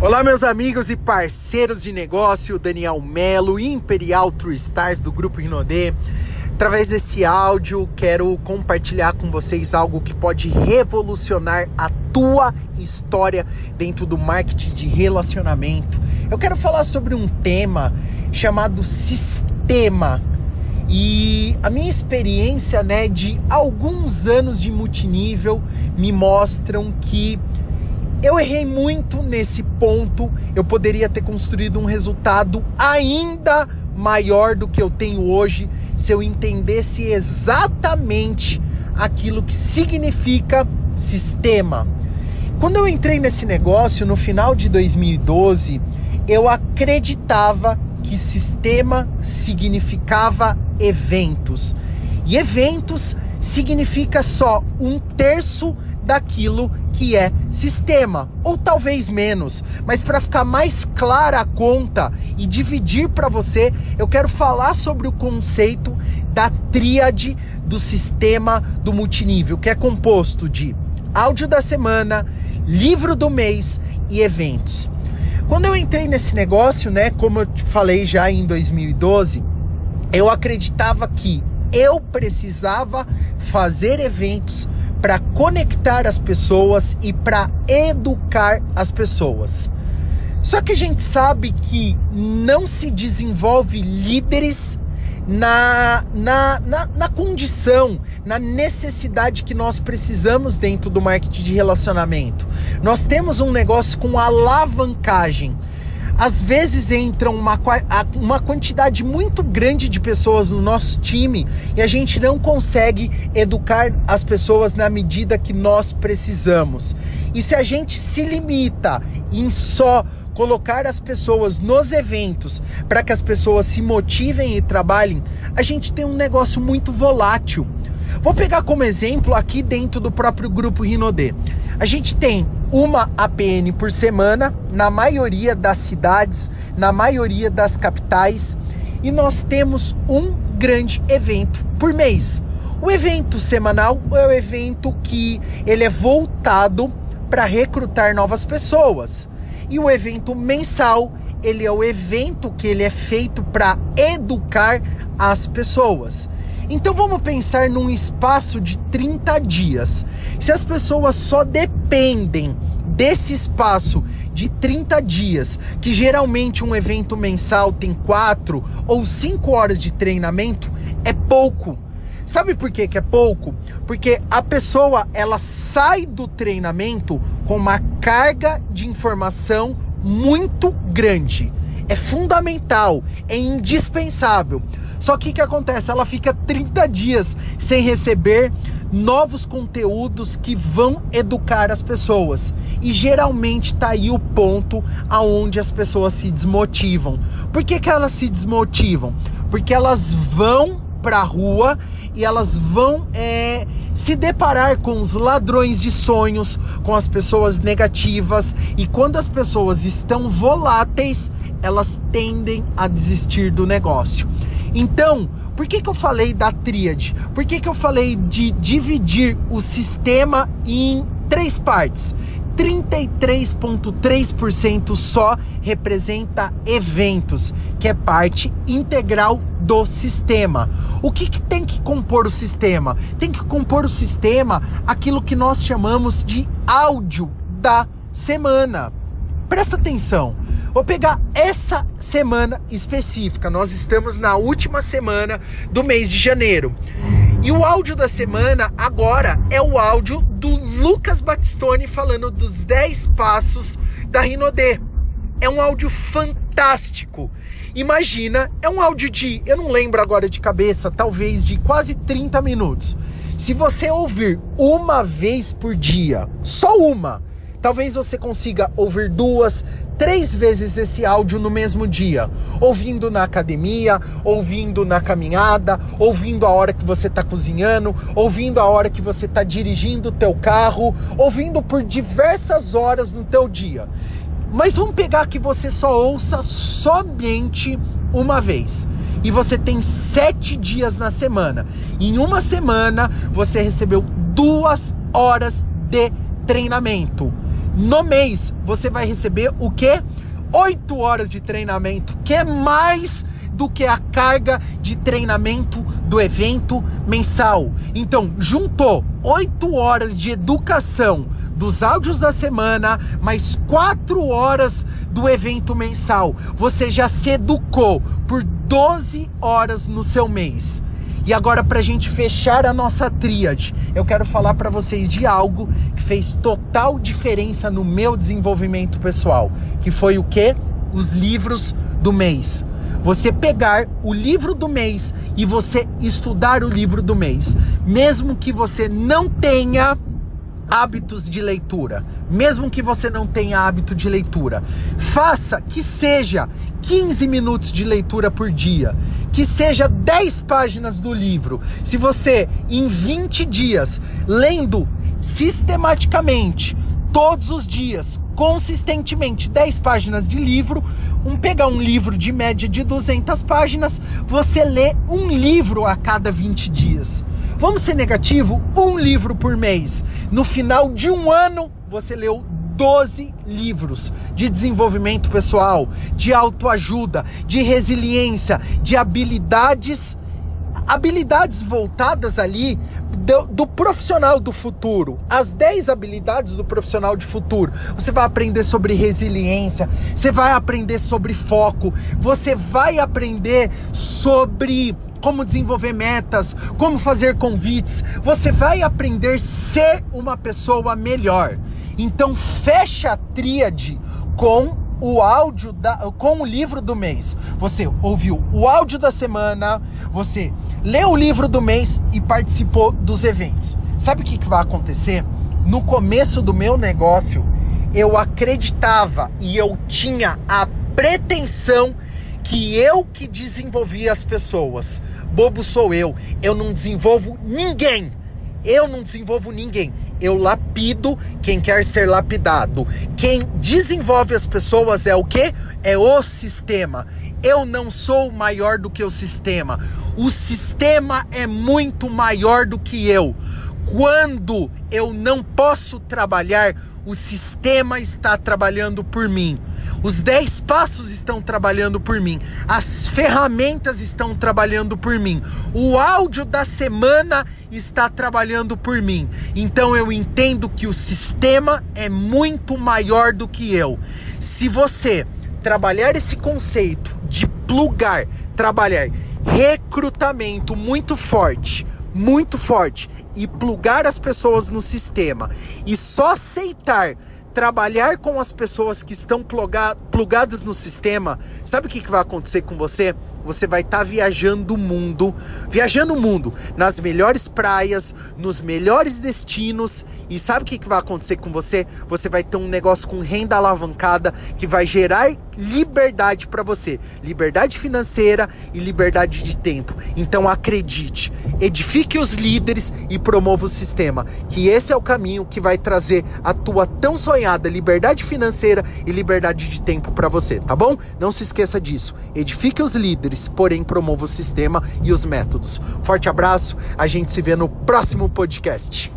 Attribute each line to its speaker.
Speaker 1: Olá, meus amigos e parceiros de negócio, Daniel Melo, Imperial True Stars do Grupo Rinodê. Através desse áudio, quero compartilhar com vocês algo que pode revolucionar a tua história dentro do marketing de relacionamento. Eu quero falar sobre um tema chamado sistema. E a minha experiência, né, de alguns anos de multinível me mostram que eu errei muito nesse ponto. Eu poderia ter construído um resultado ainda maior do que eu tenho hoje se eu entendesse exatamente aquilo que significa sistema. Quando eu entrei nesse negócio no final de 2012, eu acreditava que sistema significava eventos. E eventos significa só um terço daquilo que é sistema, ou talvez menos. Mas para ficar mais clara a conta e dividir para você, eu quero falar sobre o conceito da tríade do sistema do multinível, que é composto de áudio da semana, livro do mês e eventos. Quando eu entrei nesse negócio, né, como eu falei já em 2012, eu acreditava que eu precisava fazer eventos para conectar as pessoas e para educar as pessoas. Só que a gente sabe que não se desenvolve líderes na, na, na, na, condição, na necessidade que nós precisamos dentro do marketing de relacionamento. Nós temos um negócio com alavancagem às vezes entram uma, uma quantidade muito grande de pessoas no nosso time e a gente não consegue educar as pessoas na medida que nós precisamos. E se a gente se limita em só colocar as pessoas nos eventos para que as pessoas se motivem e trabalhem, a gente tem um negócio muito volátil. Vou pegar como exemplo aqui dentro do próprio grupo Rinodê. A gente tem uma APN por semana na maioria das cidades, na maioria das capitais, e nós temos um grande evento por mês. O evento semanal é o evento que ele é voltado para recrutar novas pessoas. E o evento mensal, ele é o evento que ele é feito para educar as pessoas. Então vamos pensar num espaço de 30 dias. Se as pessoas só dependem desse espaço de 30 dias, que geralmente um evento mensal tem 4 ou 5 horas de treinamento, é pouco. Sabe por que, que é pouco? Porque a pessoa ela sai do treinamento com uma carga de informação muito grande. É fundamental, é indispensável. Só que o que acontece? Ela fica 30 dias sem receber novos conteúdos que vão educar as pessoas. E geralmente tá aí o ponto aonde as pessoas se desmotivam. Por que, que elas se desmotivam? Porque elas vão pra rua e elas vão é, se deparar com os ladrões de sonhos, com as pessoas negativas e quando as pessoas estão voláteis, elas tendem a desistir do negócio. Então, por que, que eu falei da tríade? Por que, que eu falei de dividir o sistema em três partes? 33,3% só representa eventos, que é parte integral do sistema. O que, que, tem que compor o sistema? Tem que compor o sistema aquilo que nós chamamos de áudio da semana. Presta atenção. Vou pegar essa semana específica. Nós estamos na última semana do mês de janeiro. E o áudio da semana agora é o áudio do Lucas Batistone falando dos 10 passos da Rinodê. É um áudio fantástico. Imagina, é um áudio de, eu não lembro agora de cabeça, talvez de quase 30 minutos. Se você ouvir uma vez por dia, só uma, Talvez você consiga ouvir duas, três vezes esse áudio no mesmo dia, ouvindo na academia, ouvindo na caminhada, ouvindo a hora que você está cozinhando, ouvindo a hora que você está dirigindo o teu carro, ouvindo por diversas horas no teu dia. Mas vamos pegar que você só ouça somente uma vez. E você tem sete dias na semana. Em uma semana você recebeu duas horas de treinamento no mês você vai receber o que? 8 horas de treinamento, que é mais do que a carga de treinamento do evento mensal. Então, juntou 8 horas de educação dos áudios da semana, mais 4 horas do evento mensal. Você já se educou por 12 horas no seu mês. E agora, para a gente fechar a nossa tríade, eu quero falar para vocês de algo que fez total diferença no meu desenvolvimento pessoal, que foi o que? Os livros do mês. Você pegar o livro do mês e você estudar o livro do mês, mesmo que você não tenha hábitos de leitura, mesmo que você não tenha hábito de leitura, faça que seja 15 minutos de leitura por dia, que seja 10 páginas do livro. Se você em 20 dias lendo sistematicamente todos os dias, consistentemente 10 páginas de livro, um pegar um livro de média de 200 páginas, você lê um livro a cada 20 dias. Vamos ser negativo? Um livro por mês. No final de um ano, você leu 12 livros de desenvolvimento pessoal, de autoajuda, de resiliência, de habilidades habilidades voltadas ali do, do, profissional do futuro. As 10 habilidades do profissional de futuro. Você vai aprender sobre resiliência, você vai aprender sobre foco, você vai aprender sobre como desenvolver metas, como fazer convites. Você vai aprender ser uma pessoa melhor. Então fecha a tríade com o áudio da, com o livro do mês. Você ouviu o áudio da semana, você leu o livro do mês e participou dos eventos. Sabe o que, que vai acontecer? No começo do meu negócio, eu acreditava e eu tinha a pretensão que eu que desenvolvia as pessoas. Bobo sou eu. Eu não desenvolvo ninguém. Eu não desenvolvo ninguém eu lapido quem quer ser lapidado. Quem desenvolve as pessoas é o que? É o sistema. Eu não sou maior do que o sistema. O sistema é muito maior do que eu. Quando eu não posso trabalhar, o sistema está trabalhando por mim. Os 10 passos estão trabalhando por mim. As ferramentas estão trabalhando por mim. O áudio da semana está trabalhando por mim. Então eu entendo que o sistema é muito maior do que eu. Se você trabalhar esse conceito de plugar, trabalhar recrutamento muito forte, muito forte e plugar as pessoas no sistema e só aceitar trabalhar com as pessoas que estão plugadas no sistema, sabe o que, vai acontecer com você? Você vai estar tá viajando o mundo, viajando o mundo nas melhores praias, nos melhores destinos. E sabe o que, que vai acontecer com você? Você vai ter um negócio com renda alavancada que vai gerar liberdade para você, liberdade financeira e liberdade de tempo. Então acredite, edifique os líderes e promova o sistema, que esse é o caminho que vai trazer a tua tão sonhada liberdade financeira e liberdade de tempo para você, tá bom? Não se esqueça disso. Edifique os líderes, porém promova o sistema e os métodos. Forte abraço, a gente se vê no próximo podcast.